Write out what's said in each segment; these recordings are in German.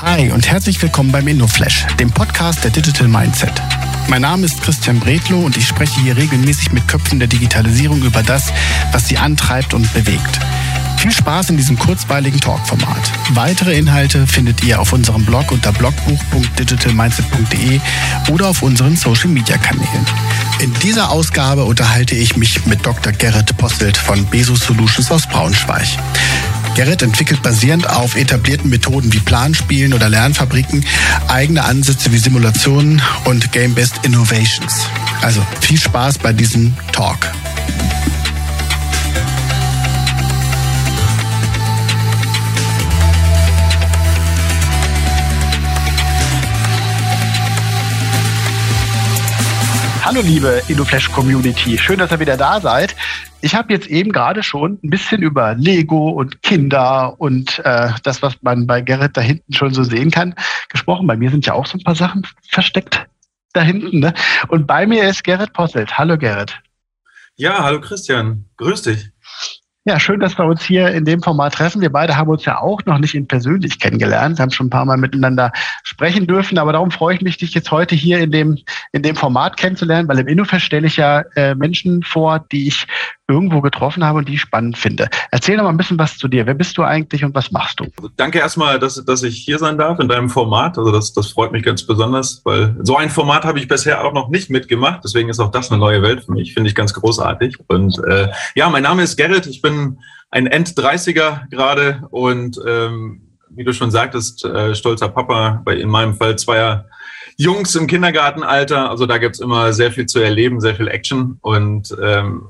Hi und herzlich willkommen beim InnoFlash, dem Podcast der Digital Mindset. Mein Name ist Christian Bredlow und ich spreche hier regelmäßig mit Köpfen der Digitalisierung über das, was sie antreibt und bewegt. Viel Spaß in diesem kurzweiligen Talkformat. Weitere Inhalte findet ihr auf unserem Blog unter blogbuch.digitalmindset.de oder auf unseren Social Media Kanälen. In dieser Ausgabe unterhalte ich mich mit Dr. Gerrit Posselt von Beso Solutions aus Braunschweig. Gerrit entwickelt basierend auf etablierten Methoden wie Planspielen oder Lernfabriken eigene Ansätze wie Simulationen und Game-Based Innovations. Also viel Spaß bei diesem Talk. Hallo liebe InnoFlash Community, schön, dass ihr wieder da seid. Ich habe jetzt eben gerade schon ein bisschen über Lego und Kinder und äh, das, was man bei Gerrit da hinten schon so sehen kann, gesprochen. Bei mir sind ja auch so ein paar Sachen versteckt da hinten. Ne? Und bei mir ist Gerrit Posselt. Hallo Gerrit. Ja, hallo Christian. Grüß dich. Ja, schön, dass wir uns hier in dem Format treffen. Wir beide haben uns ja auch noch nicht in persönlich kennengelernt, haben schon ein paar Mal miteinander sprechen dürfen, aber darum freue ich mich, dich jetzt heute hier in dem, in dem Format kennenzulernen, weil im InnoFest stelle ich ja äh, Menschen vor, die ich irgendwo getroffen habe und die ich spannend finde. Erzähl doch mal ein bisschen was zu dir. Wer bist du eigentlich und was machst du? Danke erstmal, dass, dass ich hier sein darf in deinem Format. Also das, das freut mich ganz besonders, weil so ein Format habe ich bisher auch noch nicht mitgemacht. Deswegen ist auch das eine neue Welt für mich. Finde ich ganz großartig. Und äh, ja, mein Name ist Gerrit. Ich bin ein End-30er gerade und ähm, wie du schon sagtest, äh, stolzer Papa, bei in meinem Fall zweier Jungs im Kindergartenalter. Also da gibt's immer sehr viel zu erleben, sehr viel Action. Und ähm,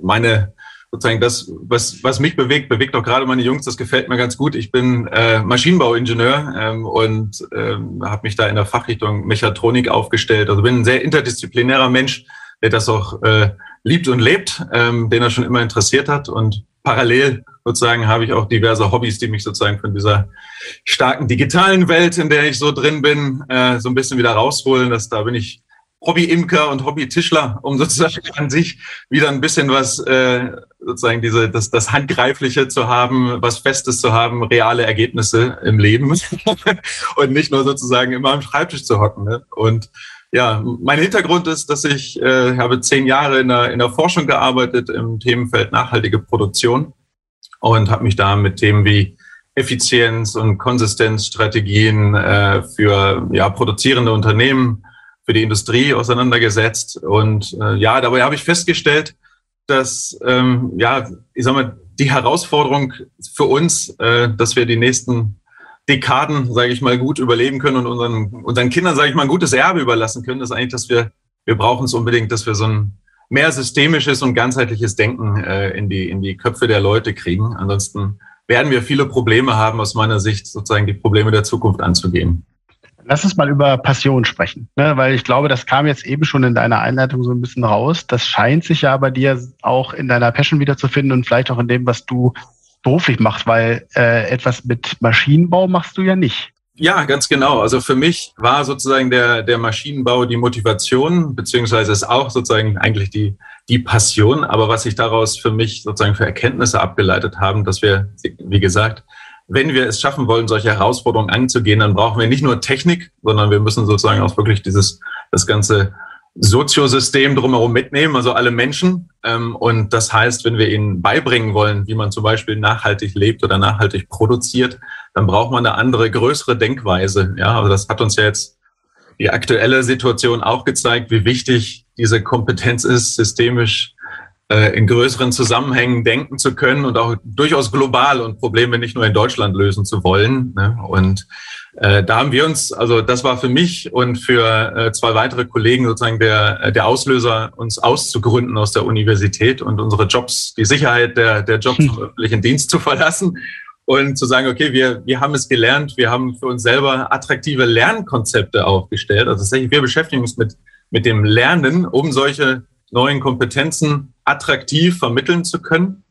meine sozusagen das, was, was mich bewegt, bewegt auch gerade meine Jungs, das gefällt mir ganz gut. Ich bin äh, Maschinenbauingenieur ähm, und ähm, habe mich da in der Fachrichtung Mechatronik aufgestellt. Also bin ein sehr interdisziplinärer Mensch, der das auch äh, liebt und lebt, ähm, den er schon immer interessiert hat. Und parallel sozusagen habe ich auch diverse Hobbys, die mich sozusagen von dieser starken digitalen Welt, in der ich so drin bin, äh, so ein bisschen wieder rausholen. Das, da bin ich Hobby-Imker und Hobby-Tischler, um sozusagen an sich wieder ein bisschen was, äh, sozusagen diese, das, das Handgreifliche zu haben, was Festes zu haben, reale Ergebnisse im Leben und nicht nur sozusagen immer am Schreibtisch zu hocken. Ne? Und ja, mein Hintergrund ist, dass ich äh, habe zehn Jahre in der, in der Forschung gearbeitet im Themenfeld nachhaltige Produktion und habe mich da mit Themen wie Effizienz und Konsistenzstrategien äh, für ja, produzierende Unternehmen für die Industrie auseinandergesetzt. Und äh, ja, dabei habe ich festgestellt, dass ähm, ja, ich sag mal, die Herausforderung für uns, äh, dass wir die nächsten Dekaden, sage ich mal, gut überleben können und unseren, unseren Kindern, sage ich mal, ein gutes Erbe überlassen können, ist eigentlich, dass wir, wir brauchen es unbedingt, dass wir so ein mehr systemisches und ganzheitliches Denken äh, in, die, in die Köpfe der Leute kriegen. Ansonsten werden wir viele Probleme haben, aus meiner Sicht sozusagen die Probleme der Zukunft anzugehen. Lass uns mal über Passion sprechen, ne? weil ich glaube, das kam jetzt eben schon in deiner Einleitung so ein bisschen raus. Das scheint sich ja bei dir auch in deiner Passion wiederzufinden und vielleicht auch in dem, was du beruflich machst, weil äh, etwas mit Maschinenbau machst du ja nicht. Ja, ganz genau. Also für mich war sozusagen der, der Maschinenbau die Motivation, beziehungsweise ist auch sozusagen eigentlich die, die Passion. Aber was sich daraus für mich sozusagen für Erkenntnisse abgeleitet haben, dass wir, wie gesagt, wenn wir es schaffen wollen, solche Herausforderungen anzugehen, dann brauchen wir nicht nur Technik, sondern wir müssen sozusagen auch wirklich dieses, das ganze Soziosystem drumherum mitnehmen, also alle Menschen. Ähm, und das heißt, wenn wir ihnen beibringen wollen, wie man zum Beispiel nachhaltig lebt oder nachhaltig produziert, dann braucht man eine andere, größere Denkweise. Ja, also das hat uns ja jetzt die aktuelle Situation auch gezeigt, wie wichtig diese Kompetenz ist, systemisch in größeren Zusammenhängen denken zu können und auch durchaus global und Probleme nicht nur in Deutschland lösen zu wollen. Ne? Und äh, da haben wir uns, also das war für mich und für äh, zwei weitere Kollegen sozusagen der, der Auslöser, uns auszugründen aus der Universität und unsere Jobs, die Sicherheit der, der Jobs hm. im öffentlichen Dienst zu verlassen und zu sagen, okay, wir, wir haben es gelernt, wir haben für uns selber attraktive Lernkonzepte aufgestellt. Also tatsächlich, wir beschäftigen uns mit, mit dem Lernen, um solche neuen Kompetenzen attraktiv vermitteln zu können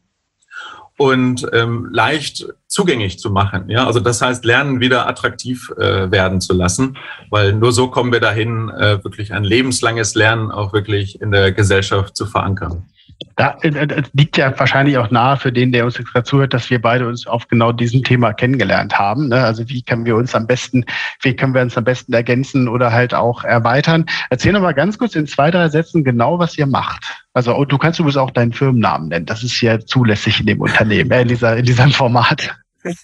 und ähm, leicht zugänglich zu machen. Ja, also das heißt, Lernen wieder attraktiv äh, werden zu lassen, weil nur so kommen wir dahin, äh, wirklich ein lebenslanges Lernen auch wirklich in der Gesellschaft zu verankern. Da äh, äh liegt ja wahrscheinlich auch nahe für den, der uns jetzt gerade zuhört, dass wir beide uns auf genau diesem Thema kennengelernt haben. Ne? Also wie können wir uns am besten, wie können wir uns am besten ergänzen oder halt auch erweitern? Erzähl noch mal ganz kurz in zwei, drei Sätzen genau, was ihr macht. Also oh, du kannst übrigens auch deinen Firmennamen nennen. Das ist ja zulässig in dem Unternehmen, äh, in, dieser, in diesem Format.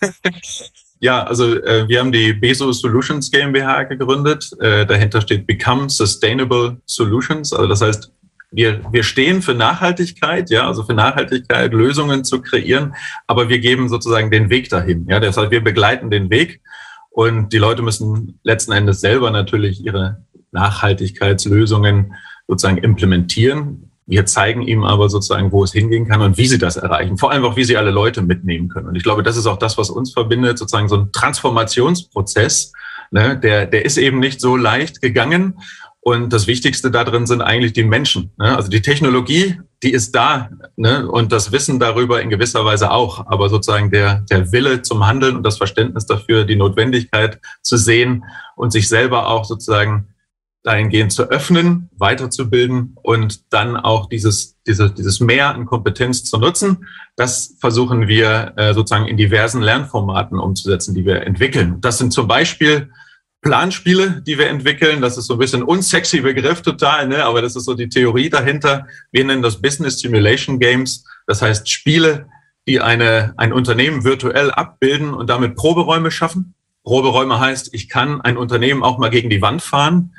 Ja, also äh, wir haben die Beso Solutions GmbH gegründet. Äh, dahinter steht Become Sustainable Solutions. Also das heißt, wir, wir stehen für Nachhaltigkeit, ja, also für Nachhaltigkeit, Lösungen zu kreieren, aber wir geben sozusagen den Weg dahin. Ja, heißt, wir begleiten den Weg und die Leute müssen letzten Endes selber natürlich ihre Nachhaltigkeitslösungen sozusagen implementieren. Wir zeigen ihm aber sozusagen, wo es hingehen kann und wie sie das erreichen. Vor allem auch, wie sie alle Leute mitnehmen können. Und ich glaube, das ist auch das, was uns verbindet, sozusagen so ein Transformationsprozess. Ne, der, der ist eben nicht so leicht gegangen. Und das Wichtigste darin sind eigentlich die Menschen. Ne? Also die Technologie, die ist da ne? und das Wissen darüber in gewisser Weise auch. Aber sozusagen der, der Wille zum Handeln und das Verständnis dafür, die Notwendigkeit zu sehen und sich selber auch sozusagen dahingehend zu öffnen, weiterzubilden und dann auch dieses, dieses, dieses Mehr an Kompetenz zu nutzen. Das versuchen wir äh, sozusagen in diversen Lernformaten umzusetzen, die wir entwickeln. Das sind zum Beispiel Planspiele, die wir entwickeln. Das ist so ein bisschen unsexy Begriff total, ne? aber das ist so die Theorie dahinter. Wir nennen das Business Simulation Games. Das heißt Spiele, die eine, ein Unternehmen virtuell abbilden und damit Proberäume schaffen. Proberäume heißt, ich kann ein Unternehmen auch mal gegen die Wand fahren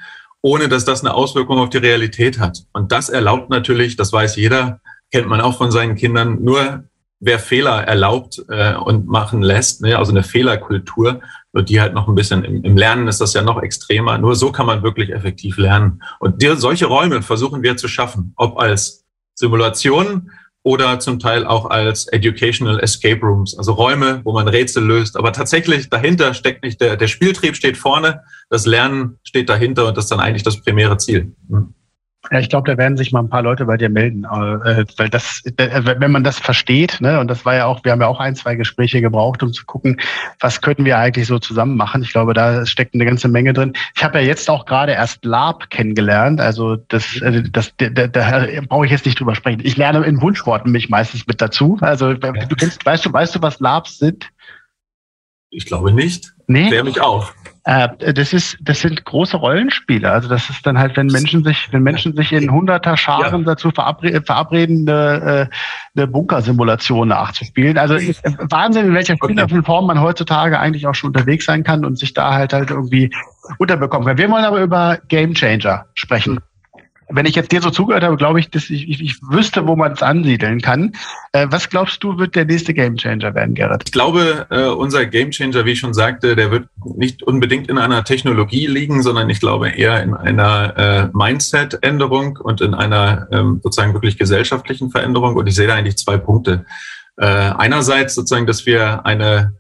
ohne dass das eine Auswirkung auf die Realität hat. Und das erlaubt natürlich, das weiß jeder, kennt man auch von seinen Kindern, nur wer Fehler erlaubt äh, und machen lässt, ne, also eine Fehlerkultur, die halt noch ein bisschen im, im, Lernen ist das ja noch extremer. Nur so kann man wirklich effektiv lernen. Und die, solche Räume versuchen wir zu schaffen, ob als Simulation oder zum Teil auch als Educational Escape Rooms, also Räume, wo man Rätsel löst. Aber tatsächlich dahinter steckt nicht der, der Spieltrieb steht vorne, das Lernen steht dahinter und das ist dann eigentlich das primäre Ziel. Hm. Ja, ich glaube, da werden sich mal ein paar Leute bei dir melden, äh, weil das, äh, wenn man das versteht, ne, und das war ja auch, wir haben ja auch ein, zwei Gespräche gebraucht, um zu gucken, was könnten wir eigentlich so zusammen machen. Ich glaube, da steckt eine ganze Menge drin. Ich habe ja jetzt auch gerade erst Lab kennengelernt, also das, äh, das, da, da, da brauche ich jetzt nicht drüber sprechen. Ich lerne in Wunschworten mich meistens mit dazu. Also du kennst, weißt du, weißt du, was Labs sind? Ich glaube nicht. Nee. Klär mich auf. Äh, das ist, das sind große Rollenspiele. Also das ist dann halt, wenn Menschen sich, wenn Menschen sich in hunderter Scharen ja. dazu verabre verabreden, eine, äh, eine Bunkersimulation nachzuspielen. Also Wahnsinn, in welcher okay. Form man heutzutage eigentlich auch schon unterwegs sein kann und sich da halt halt irgendwie unterbekommen kann. Wir wollen aber über Game Changer sprechen wenn ich jetzt dir so zugehört habe, glaube ich, dass ich, ich, ich wüsste, wo man es ansiedeln kann. Äh, was glaubst du, wird der nächste Gamechanger werden, Gerrit? Ich glaube, äh, unser Gamechanger, wie ich schon sagte, der wird nicht unbedingt in einer Technologie liegen, sondern ich glaube eher in einer äh, Mindset-Änderung und in einer ähm, sozusagen wirklich gesellschaftlichen Veränderung. Und ich sehe da eigentlich zwei Punkte. Äh, einerseits sozusagen, dass wir eine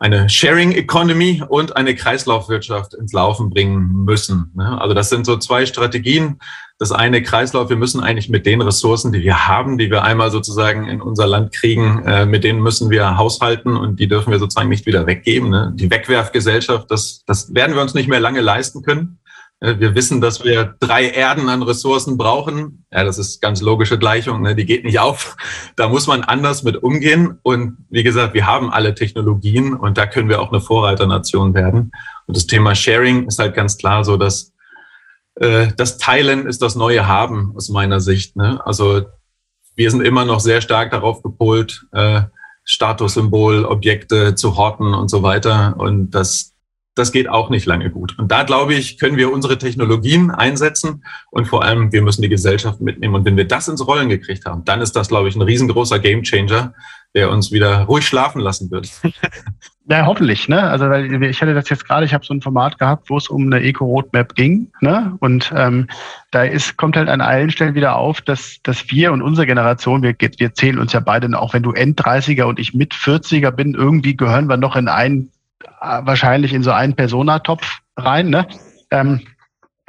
eine Sharing Economy und eine Kreislaufwirtschaft ins Laufen bringen müssen. Ne? Also das sind so zwei Strategien, das eine Kreislauf, wir müssen eigentlich mit den Ressourcen, die wir haben, die wir einmal sozusagen in unser Land kriegen, äh, mit denen müssen wir haushalten und die dürfen wir sozusagen nicht wieder weggeben. Ne? Die Wegwerfgesellschaft, das, das werden wir uns nicht mehr lange leisten können. Äh, wir wissen, dass wir drei Erden an Ressourcen brauchen. Ja, das ist ganz logische Gleichung, ne? die geht nicht auf. Da muss man anders mit umgehen. Und wie gesagt, wir haben alle Technologien und da können wir auch eine Vorreiternation werden. Und das Thema Sharing ist halt ganz klar so, dass äh, das Teilen ist das neue Haben aus meiner Sicht. Ne? Also wir sind immer noch sehr stark darauf gepolt, äh, Statussymbol, Objekte zu horten und so weiter. Und das, das geht auch nicht lange gut. Und da glaube ich, können wir unsere Technologien einsetzen und vor allem, wir müssen die Gesellschaft mitnehmen. Und wenn wir das ins Rollen gekriegt haben, dann ist das, glaube ich, ein riesengroßer Gamechanger, der uns wieder ruhig schlafen lassen wird. Ja, hoffentlich, ne? Also weil ich hatte das jetzt gerade, ich habe so ein Format gehabt, wo es um eine Eco-Roadmap ging, ne? Und ähm, da ist, kommt halt an allen Stellen wieder auf, dass, dass wir und unsere Generation, wir, wir zählen uns ja beide, auch wenn du End-30er und ich mit 40er bin, irgendwie gehören wir noch in einen, wahrscheinlich in so einen Personatopf rein, ne? Ähm,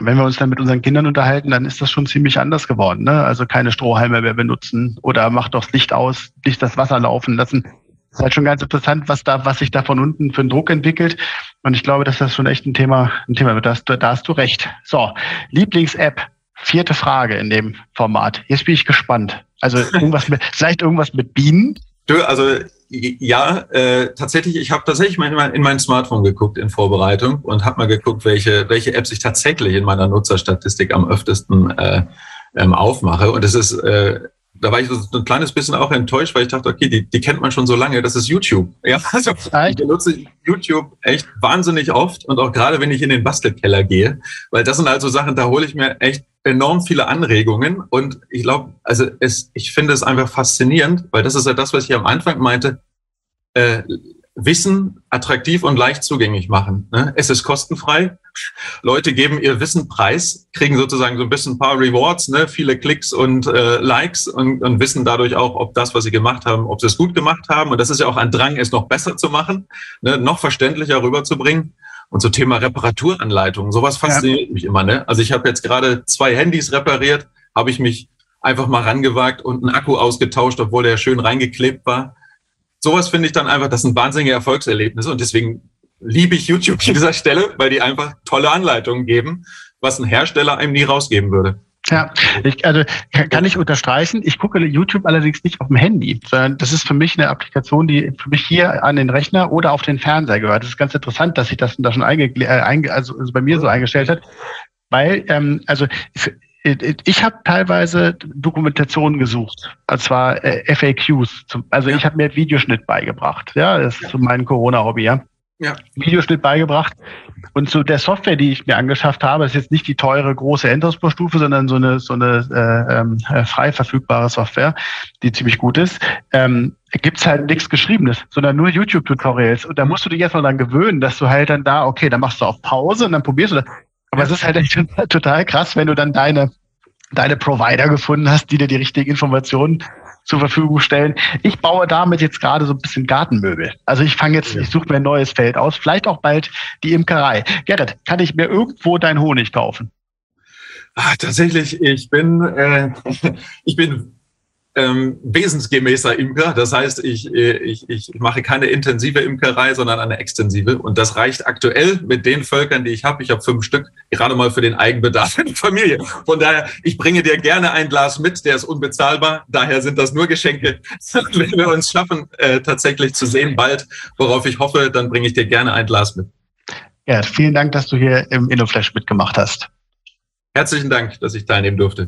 wenn wir uns dann mit unseren Kindern unterhalten, dann ist das schon ziemlich anders geworden. Ne? Also keine Strohhalme mehr benutzen oder mach doch das Licht aus, nicht das Wasser laufen lassen ist halt schon ganz interessant, was da, was sich da von unten für einen Druck entwickelt. Und ich glaube, dass das schon echt ein Thema, ein Thema wird. Da hast du, da hast du recht. So, Lieblings-App vierte Frage in dem Format. Jetzt bin ich gespannt. Also irgendwas mit, vielleicht irgendwas mit Bienen? Also ja, äh, tatsächlich, ich habe tatsächlich mal in mein, in mein Smartphone geguckt in Vorbereitung und habe mal geguckt, welche, welche Apps ich tatsächlich in meiner Nutzerstatistik am öftesten äh, ähm, aufmache. Und es ist äh, da war ich so ein kleines bisschen auch enttäuscht, weil ich dachte, okay, die, die kennt man schon so lange, das ist YouTube. Ja, also ich benutze YouTube echt wahnsinnig oft und auch gerade, wenn ich in den Bastelkeller gehe, weil das sind also Sachen, da hole ich mir echt enorm viele Anregungen und ich glaube, also es, ich finde es einfach faszinierend, weil das ist ja das, was ich am Anfang meinte, äh, Wissen attraktiv und leicht zugänglich machen. Ne? Es ist kostenfrei. Leute geben ihr Wissen preis, kriegen sozusagen so ein bisschen ein paar Rewards, ne? viele Klicks und äh, Likes und, und wissen dadurch auch, ob das, was sie gemacht haben, ob sie es gut gemacht haben. Und das ist ja auch ein Drang, es noch besser zu machen, ne? noch verständlicher rüberzubringen. Und so Thema Reparaturanleitungen, sowas fasziniert ja. mich immer. Ne? Also ich habe jetzt gerade zwei Handys repariert, habe ich mich einfach mal rangewagt und einen Akku ausgetauscht, obwohl der schön reingeklebt war sowas finde ich dann einfach, das sind wahnsinnige Erfolgserlebnisse und deswegen liebe ich YouTube an dieser Stelle, weil die einfach tolle Anleitungen geben, was ein Hersteller einem nie rausgeben würde. Ja, ich, also kann ich unterstreichen. Ich gucke YouTube allerdings nicht auf dem Handy, sondern das ist für mich eine Applikation, die für mich hier an den Rechner oder auf den Fernseher gehört. Das ist ganz interessant, dass sich das da schon einge, äh, einge also bei mir so eingestellt hat, weil ähm, also ich habe teilweise Dokumentationen gesucht, und zwar äh, FAQs. Zum, also ich habe mir Videoschnitt beigebracht. Ja, das ist so mein Corona-Hobby. Ja. Ja. Videoschnitt beigebracht. Und zu der Software, die ich mir angeschafft habe, ist jetzt nicht die teure große Enterprise-Stufe, sondern so eine so eine äh, ähm, äh, frei verfügbare Software, die ziemlich gut ist. Ähm, gibt's halt nichts Geschriebenes, sondern nur YouTube-Tutorials. Und da musst du dich erstmal dann gewöhnen, dass du halt dann da, okay, dann machst du auf Pause und dann probierst du das. Aber es ist halt echt total krass, wenn du dann deine, deine Provider gefunden hast, die dir die richtigen Informationen zur Verfügung stellen. Ich baue damit jetzt gerade so ein bisschen Gartenmöbel. Also ich fange jetzt, ja. ich suche mir ein neues Feld aus, vielleicht auch bald die Imkerei. Gerrit, kann ich mir irgendwo deinen Honig kaufen? Ah, tatsächlich, ich bin, äh, ich bin ähm, wesensgemäßer Imker. Das heißt, ich, äh, ich, ich mache keine intensive Imkerei, sondern eine extensive. Und das reicht aktuell mit den Völkern, die ich habe. Ich habe fünf Stück, gerade mal für den Eigenbedarf in der Familie. Von daher, ich bringe dir gerne ein Glas mit, der ist unbezahlbar. Daher sind das nur Geschenke. Wenn wir uns schaffen, äh, tatsächlich zu sehen bald, worauf ich hoffe, dann bringe ich dir gerne ein Glas mit. Ja, vielen Dank, dass du hier im InnoFlash mitgemacht hast. Herzlichen Dank, dass ich teilnehmen durfte.